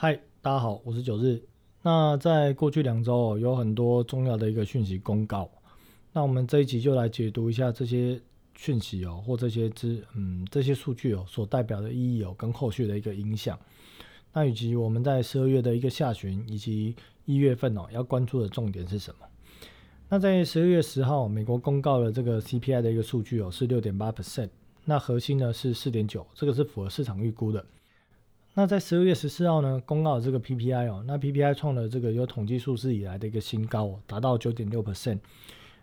嗨，大家好，我是九日。那在过去两周哦有很多重要的一个讯息公告，那我们这一集就来解读一下这些讯息哦，或这些资嗯这些数据哦所代表的意义哦，跟后续的一个影响。那以及我们在十二月的一个下旬以及一月份哦要关注的重点是什么？那在十二月十号，美国公告了这个 CPI 的一个数据哦是六点八 percent，那核心呢是四点九，这个是符合市场预估的。那在十二月十四号呢，公告这个 PPI 哦，那 PPI 创了这个有统计数字以来的一个新高哦，达到九点六 percent。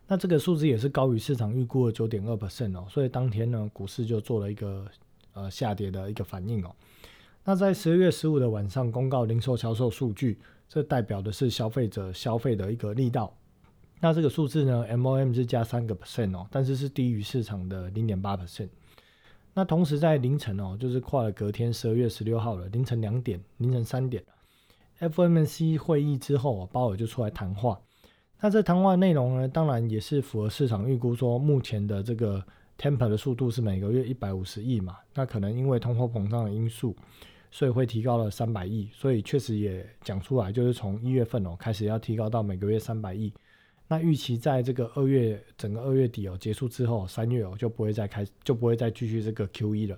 那这个数字也是高于市场预估的九点二 percent 哦，所以当天呢，股市就做了一个呃下跌的一个反应哦。那在十二月十五的晚上公告零售销售数据，这代表的是消费者消费的一个力道。那这个数字呢，MOM 是加三个 percent 哦，但是是低于市场的零点八 percent。那同时在凌晨哦，就是跨了隔天十二月十六号了，凌晨两点、凌晨三点，FOMC 会议之后，鲍尔就出来谈话。那这谈话内容呢，当然也是符合市场预估，说目前的这个 Temper 的速度是每个月一百五十亿嘛，那可能因为通货膨胀的因素，所以会提高了三百亿，所以确实也讲出来，就是从一月份哦开始要提高到每个月三百亿。那预期在这个二月整个二月底哦结束之后，三月哦就不会再开，就不会再继续这个 Q E 了。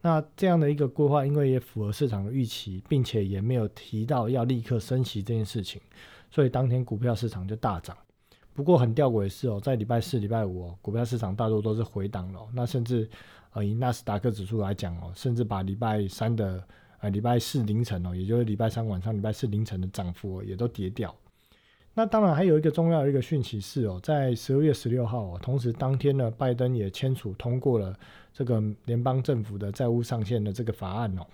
那这样的一个规划，因为也符合市场的预期，并且也没有提到要立刻升息这件事情，所以当天股票市场就大涨。不过很吊诡的是哦，在礼拜四、礼拜五哦，股票市场大多都是回档了。那甚至呃以纳斯达克指数来讲哦，甚至把礼拜三的呃礼拜四凌晨哦，也就是礼拜三晚上、礼拜四凌晨的涨幅也都跌掉。那当然还有一个重要的一个讯息是哦，在十二月十六号，同时当天呢，拜登也签署通过了这个联邦政府的债务上限的这个法案哦，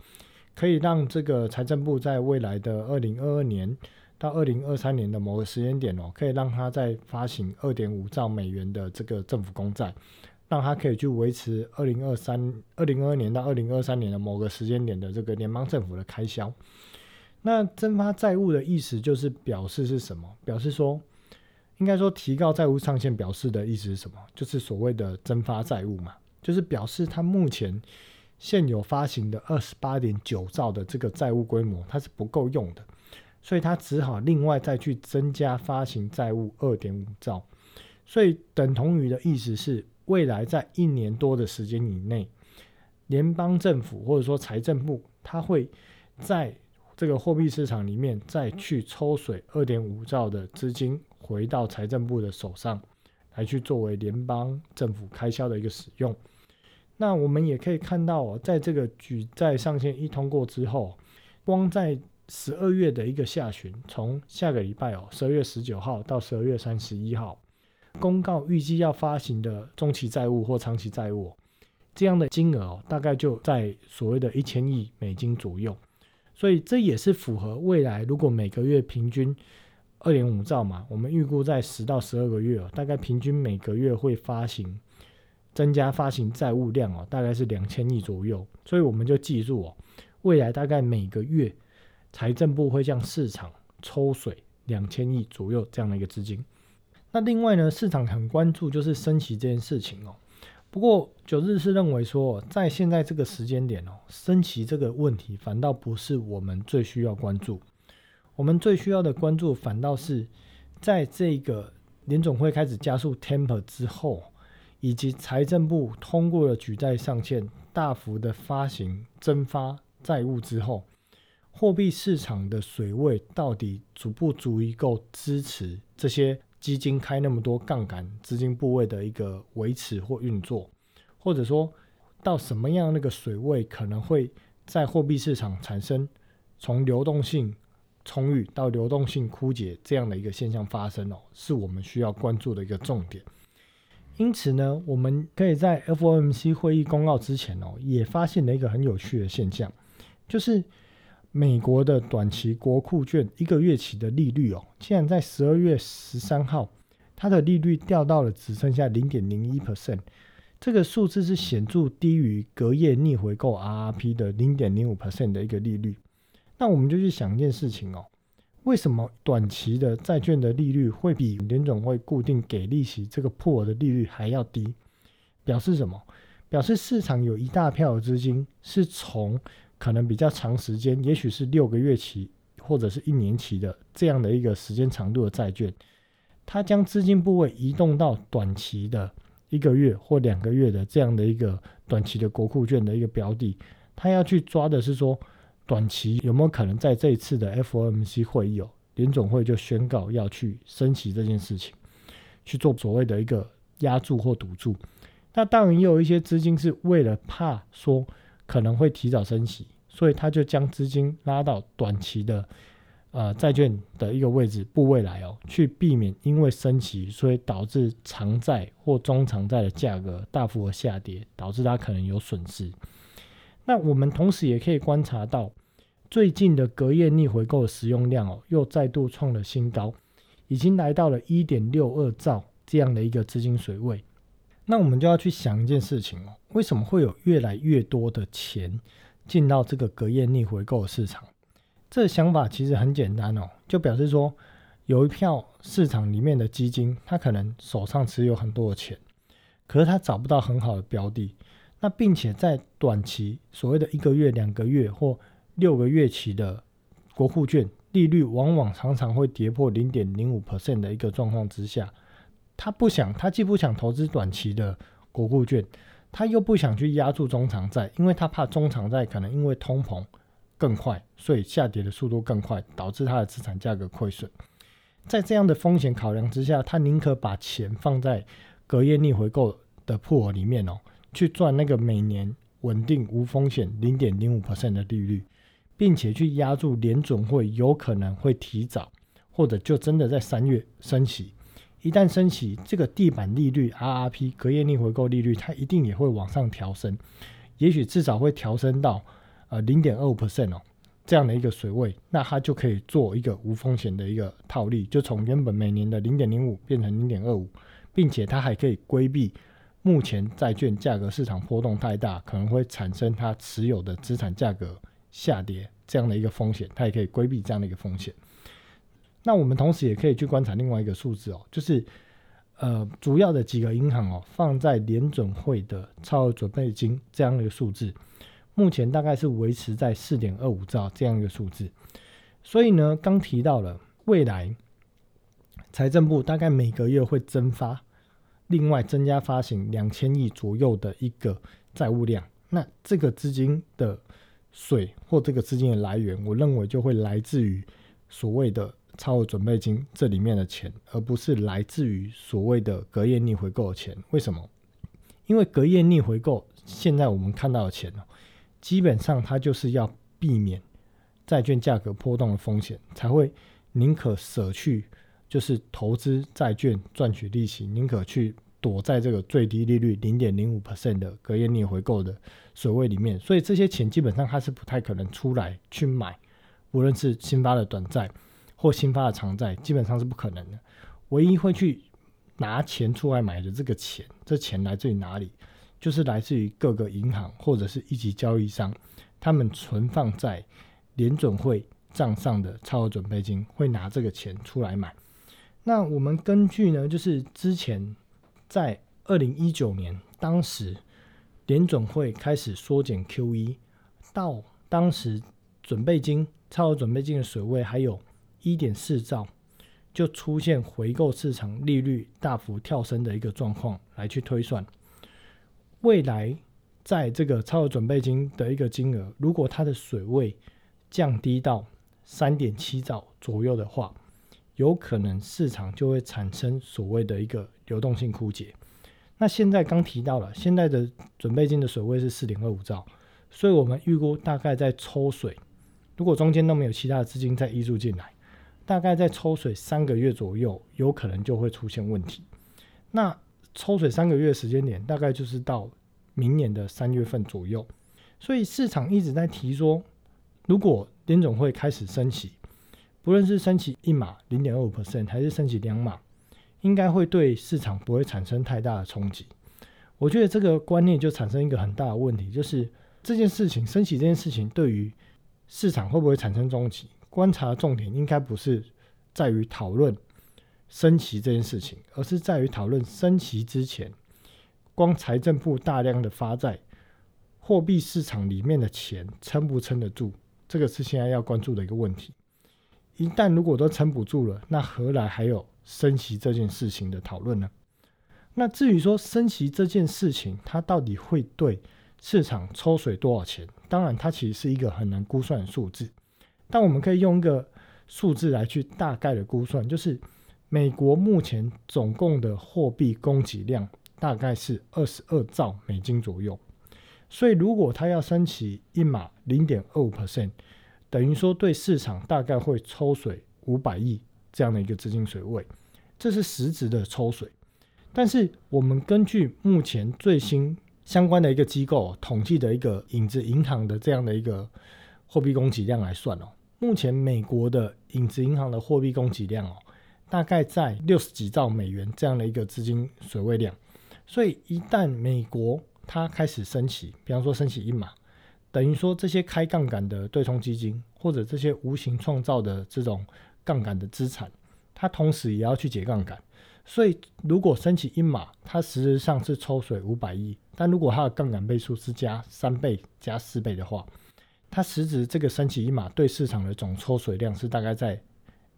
可以让这个财政部在未来的二零二二年到二零二三年的某个时间点哦，可以让他在发行二点五兆美元的这个政府公债，让他可以去维持二零二三二零二二年到二零二三年的某个时间点的这个联邦政府的开销。那增发债务的意思就是表示是什么？表示说，应该说提高债务上限，表示的意思是什么？就是所谓的增发债务嘛，就是表示它目前现有发行的二十八点九兆的这个债务规模，它是不够用的，所以它只好另外再去增加发行债务二点五兆，所以等同于的意思是，未来在一年多的时间以内，联邦政府或者说财政部，它会在这个货币市场里面再去抽水二点五兆的资金回到财政部的手上，来去作为联邦政府开销的一个使用。那我们也可以看到哦，在这个举债上限一通过之后，光在十二月的一个下旬，从下个礼拜哦，十二月十九号到十二月三十一号，公告预计要发行的中期债务或长期债务，这样的金额哦，大概就在所谓的一千亿美金左右。所以这也是符合未来，如果每个月平均二点五兆嘛，我们预估在十到十二个月哦，大概平均每个月会发行增加发行债务量哦，大概是两千亿左右。所以我们就记住哦，未来大概每个月财政部会向市场抽水两千亿左右这样的一个资金。那另外呢，市场很关注就是升息这件事情哦。不过九日是认为说，在现在这个时间点哦，升息这个问题反倒不是我们最需要关注，我们最需要的关注反倒是在这个联总会开始加速 temper 之后，以及财政部通过了举债上限，大幅的发行增发债务之后，货币市场的水位到底足不足以够支持这些？基金开那么多杠杆资金部位的一个维持或运作，或者说到什么样那个水位可能会在货币市场产生从流动性充裕到流动性枯竭这样的一个现象发生哦，是我们需要关注的一个重点。因此呢，我们可以在 FOMC 会议公告之前哦，也发现了一个很有趣的现象，就是。美国的短期国库券一个月期的利率哦，竟然在十二月十三号，它的利率掉到了只剩下零点零一 percent，这个数字是显著低于隔夜逆回购 RRP 的零点零五 percent 的一个利率。那我们就去想一件事情哦，为什么短期的债券的利率会比联总会固定给利息这个破的利率还要低？表示什么？表示市场有一大票的资金是从可能比较长时间，也许是六个月期或者是一年期的这样的一个时间长度的债券，它将资金部位移动到短期的一个月或两个月的这样的一个短期的国库券的一个标的，它要去抓的是说，短期有没有可能在这一次的 FOMC 会议哦，联总会就宣告要去升息这件事情，去做所谓的一个压住或堵住。那当然也有一些资金是为了怕说可能会提早升息，所以他就将资金拉到短期的呃债券的一个位置部位来哦，去避免因为升息，所以导致长债或中长债的价格大幅的下跌，导致它可能有损失。那我们同时也可以观察到，最近的隔夜逆回购的使用量哦，又再度创了新高，已经来到了一点六二兆这样的一个资金水位。那我们就要去想一件事情哦，为什么会有越来越多的钱进到这个隔夜逆回购市场？这想法其实很简单哦，就表示说有一票市场里面的基金，它可能手上持有很多的钱，可是它找不到很好的标的，那并且在短期所谓的一个月、两个月或六个月期的国库券利率，往往常常会跌破零点零五 percent 的一个状况之下。他不想，他既不想投资短期的国库券，他又不想去压住中长债，因为他怕中长债可能因为通膨更快，所以下跌的速度更快，导致他的资产价格亏损。在这样的风险考量之下，他宁可把钱放在隔夜逆回购的铺额里面哦，去赚那个每年稳定无风险零点零五 percent 的利率，并且去压住联准会有可能会提早，或者就真的在三月升息。一旦升起，这个地板利率 RRP 隔夜逆回购利率，它一定也会往上调升，也许至少会调升到呃零点二五 percent 哦这样的一个水位，那它就可以做一个无风险的一个套利，就从原本每年的零点零五变成零点二五，并且它还可以规避目前债券价格市场波动太大，可能会产生它持有的资产价格下跌这样的一个风险，它也可以规避这样的一个风险。那我们同时也可以去观察另外一个数字哦，就是呃主要的几个银行哦放在联准会的超额准备金这样的一个数字，目前大概是维持在四点二五兆这样一个数字。所以呢，刚提到了未来财政部大概每个月会增发，另外增加发行两千亿左右的一个债务量，那这个资金的水或这个资金的来源，我认为就会来自于所谓的。超额准备金这里面的钱，而不是来自于所谓的隔夜逆回购的钱。为什么？因为隔夜逆回购，现在我们看到的钱哦，基本上它就是要避免债券价格波动的风险，才会宁可舍去就是投资债券赚取利息，宁可去躲在这个最低利率零点零五 percent 的隔夜逆回购的水位里面。所以这些钱基本上它是不太可能出来去买，无论是新发的短债。或新发的偿债基本上是不可能的，唯一会去拿钱出来买的这个钱，这钱来自于哪里？就是来自于各个银行或者是一级交易商，他们存放在联准会账上的超额准备金，会拿这个钱出来买。那我们根据呢，就是之前在二零一九年，当时联准会开始缩减 QE，到当时准备金、超额准备金的水位还有。一点四兆就出现回购市场利率大幅跳升的一个状况，来去推算未来在这个超额准备金的一个金额，如果它的水位降低到三点七兆左右的话，有可能市场就会产生所谓的一个流动性枯竭。那现在刚提到了，现在的准备金的水位是四点二五兆，所以我们预估大概在抽水，如果中间都没有其他的资金再溢入进来。大概在抽水三个月左右，有可能就会出现问题。那抽水三个月时间点，大概就是到明年的三月份左右。所以市场一直在提说，如果联总会开始升息，不论是升息一码零点二五 percent，还是升息两码，应该会对市场不会产生太大的冲击。我觉得这个观念就产生一个很大的问题，就是这件事情升息这件事情对于市场会不会产生冲击？观察的重点应该不是在于讨论升旗这件事情，而是在于讨论升旗之前，光财政部大量的发债货币市场里面的钱撑不撑得住，这个是现在要关注的一个问题。一旦如果都撑不住了，那何来还有升息这件事情的讨论呢？那至于说升息这件事情，它到底会对市场抽水多少钱？当然，它其实是一个很难估算的数字。但我们可以用一个数字来去大概的估算，就是美国目前总共的货币供给量大概是二十二兆美金左右。所以，如果它要升起一码零点二五 percent，等于说对市场大概会抽水五百亿这样的一个资金水位，这是实质的抽水。但是，我们根据目前最新相关的一个机构统计的一个影子银行的这样的一个货币供给量来算哦，目前美国的影子银行的货币供给量哦，大概在六十几兆美元这样的一个资金水位量。所以，一旦美国它开始升起，比方说升起一码，等于说这些开杠杆的对冲基金或者这些无形创造的这种杠杆的资产，它同时也要去解杠杆。所以，如果升起一码，它实质上是抽水五百亿；但如果它的杠杆倍数是加三倍、加四倍的话，它实质这个三起一码对市场的总抽水量是大概在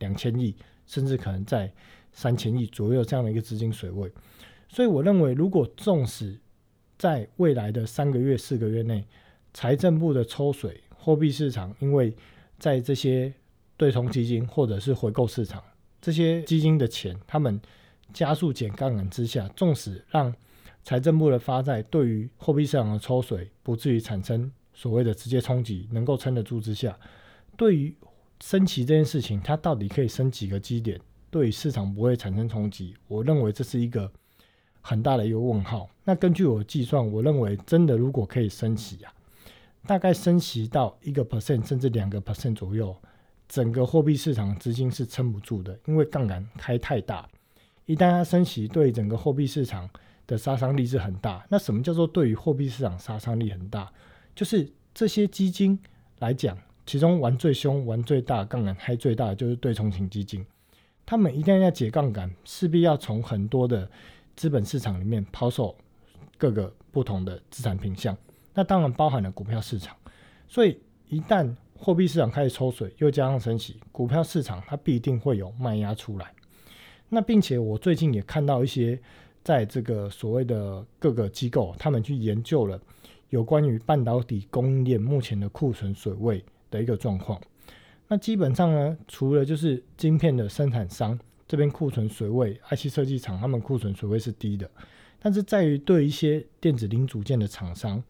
两千亿，甚至可能在三千亿左右这样的一个资金水位。所以，我认为，如果纵使在未来的三个月、四个月内，财政部的抽水货币市场，因为在这些对冲基金或者是回购市场这些基金的钱，他们加速减杠杆之下，纵使让财政部的发债对于货币市场的抽水不至于产生所谓的直接冲击，能够撑得住之下，对于升息这件事情，它到底可以升几个基点，对于市场不会产生冲击？我认为这是一个很大的一个问号。那根据我计算，我认为真的如果可以升息啊，大概升息到一个 percent 甚至两个 percent 左右，整个货币市场资金是撑不住的，因为杠杆开太大。一旦它升息，对整个货币市场的杀伤力是很大。那什么叫做对于货币市场杀伤力很大？就是这些基金来讲，其中玩最凶、玩最大、杠杆开最大的就是对冲型基金。他们一旦要解杠杆，势必要从很多的资本市场里面抛售各个不同的资产品项。那当然包含了股票市场。所以一旦货币市场开始抽水，又加上升息，股票市场它必定会有卖压出来。那并且我最近也看到一些，在这个所谓的各个机构，他们去研究了有关于半导体供应链目前的库存水位的一个状况。那基本上呢，除了就是晶片的生产商这边库存水位，IC 设计厂他们库存水位是低的，但是在于对一些电子零组件的厂商，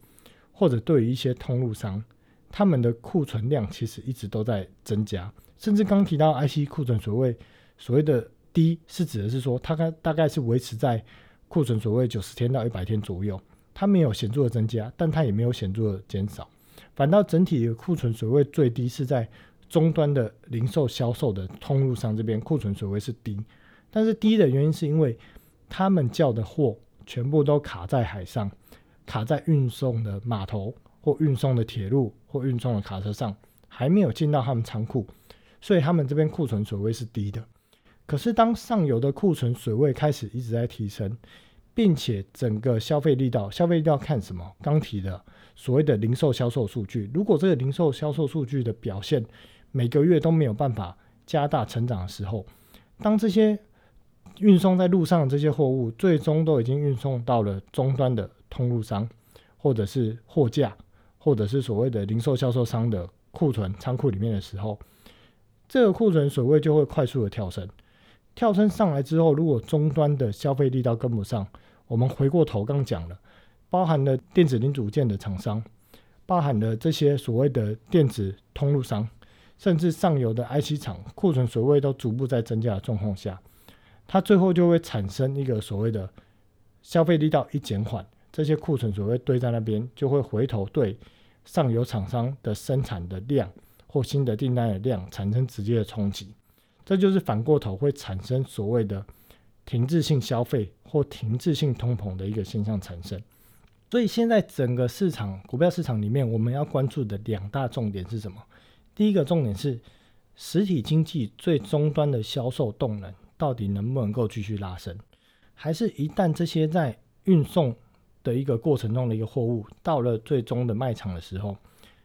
或者对于一些通路商，他们的库存量其实一直都在增加，甚至刚提到 IC 库存水位所谓的。低是指的是说，它大大概是维持在库存所谓九十天到一百天左右，它没有显著的增加，但它也没有显著的减少。反倒整体的库存水位最低是在终端的零售销售的通路上这边库存水位是低，但是低的原因是因为他们叫的货全部都卡在海上，卡在运送的码头或运送的铁路或运送的卡车上，还没有进到他们仓库，所以他们这边库存水位是低的。可是，当上游的库存水位开始一直在提升，并且整个消费力道，消费力道看什么？刚提的所谓的零售销售数据，如果这个零售销售数据的表现每个月都没有办法加大成长的时候，当这些运送在路上的这些货物最终都已经运送到了终端的通路商，或者是货架，或者是所谓的零售销售商的库存仓库里面的时候，这个库存水位就会快速的跳升。跳升上来之后，如果终端的消费力道跟不上，我们回过头刚讲了，包含了电子零组件的厂商，包含了这些所谓的电子通路商，甚至上游的 IC 厂库存水位都逐步在增加的状况下，它最后就会产生一个所谓的消费力道一减缓，这些库存水位堆在那边，就会回头对上游厂商的生产的量或新的订单的量产生直接的冲击。这就是反过头会产生所谓的停滞性消费或停滞性通膨的一个现象产生。所以现在整个市场股票市场里面，我们要关注的两大重点是什么？第一个重点是实体经济最终端的销售动能到底能不能够继续拉升，还是一旦这些在运送的一个过程中的一个货物，到了最终的卖场的时候，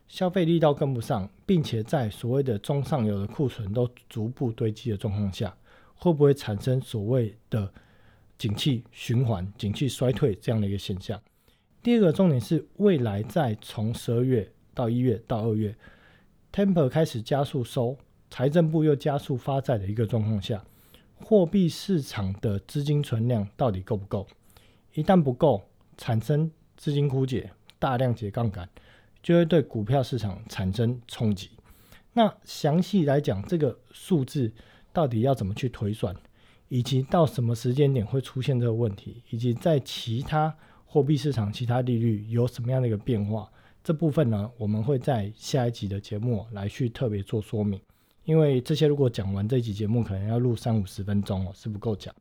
消费力道跟不上，并且在所谓的中上游的库存都逐步堆积的状况下，会不会产生所谓的景气循环、景气衰退这样的一个现象？第二个重点是，未来在从十二月到一月到二月，Temper 开始加速收，财政部又加速发债的一个状况下，货币市场的资金存量到底够不够？一旦不够，产生资金枯竭，大量解杠杆，就会对股票市场产生冲击。那详细来讲，这个数字到底要怎么去推算，以及到什么时间点会出现这个问题，以及在其他。货币市场其他利率有什么样的一个变化？这部分呢，我们会在下一集的节目来去特别做说明。因为这些如果讲完这集节目，可能要录三五十分钟哦，是不够讲。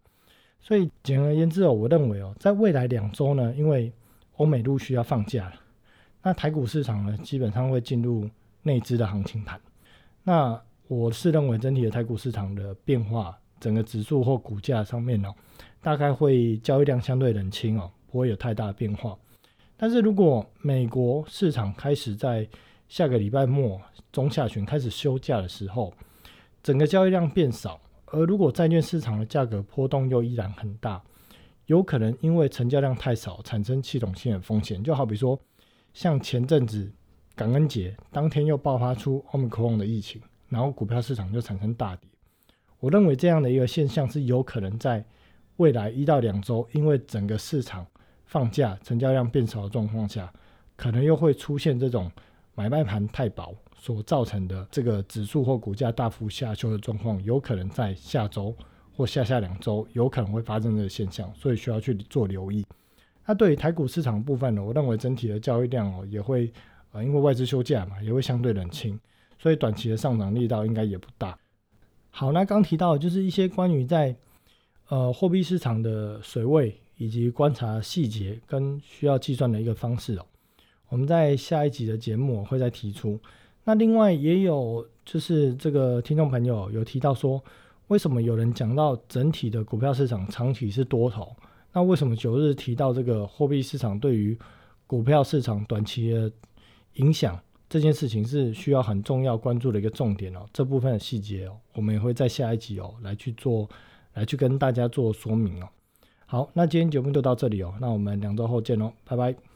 所以简而言之哦，我认为哦，在未来两周呢，因为欧美陆续要放假了，那台股市场呢，基本上会进入内资的行情盘。那我是认为整体的台股市场的变化，整个指数或股价上面哦，大概会交易量相对冷清哦。不会有太大的变化，但是如果美国市场开始在下个礼拜末中下旬开始休假的时候，整个交易量变少，而如果债券市场的价格波动又依然很大，有可能因为成交量太少产生系统性的风险。就好比说，像前阵子感恩节当天又爆发出 Omicron 的疫情，然后股票市场就产生大跌。我认为这样的一个现象是有可能在未来一到两周，因为整个市场。放假成交量变少的状况下，可能又会出现这种买卖盘太薄所造成的这个指数或股价大幅下修的状况，有可能在下周或下下两周有可能会发生这个现象，所以需要去做留意。那对于台股市场部分呢，我认为整体的交易量哦也会呃因为外资休假嘛，也会相对冷清，所以短期的上涨力道应该也不大。好，那刚提到就是一些关于在呃货币市场的水位。以及观察细节跟需要计算的一个方式哦，我们在下一集的节目会再提出。那另外也有就是这个听众朋友有提到说，为什么有人讲到整体的股票市场长期是多头？那为什么九日提到这个货币市场对于股票市场短期的影响这件事情是需要很重要关注的一个重点哦？这部分的细节哦，我们也会在下一集哦来去做，来去跟大家做说明哦。好，那今天节目就到这里哦，那我们两周后见喽，拜拜。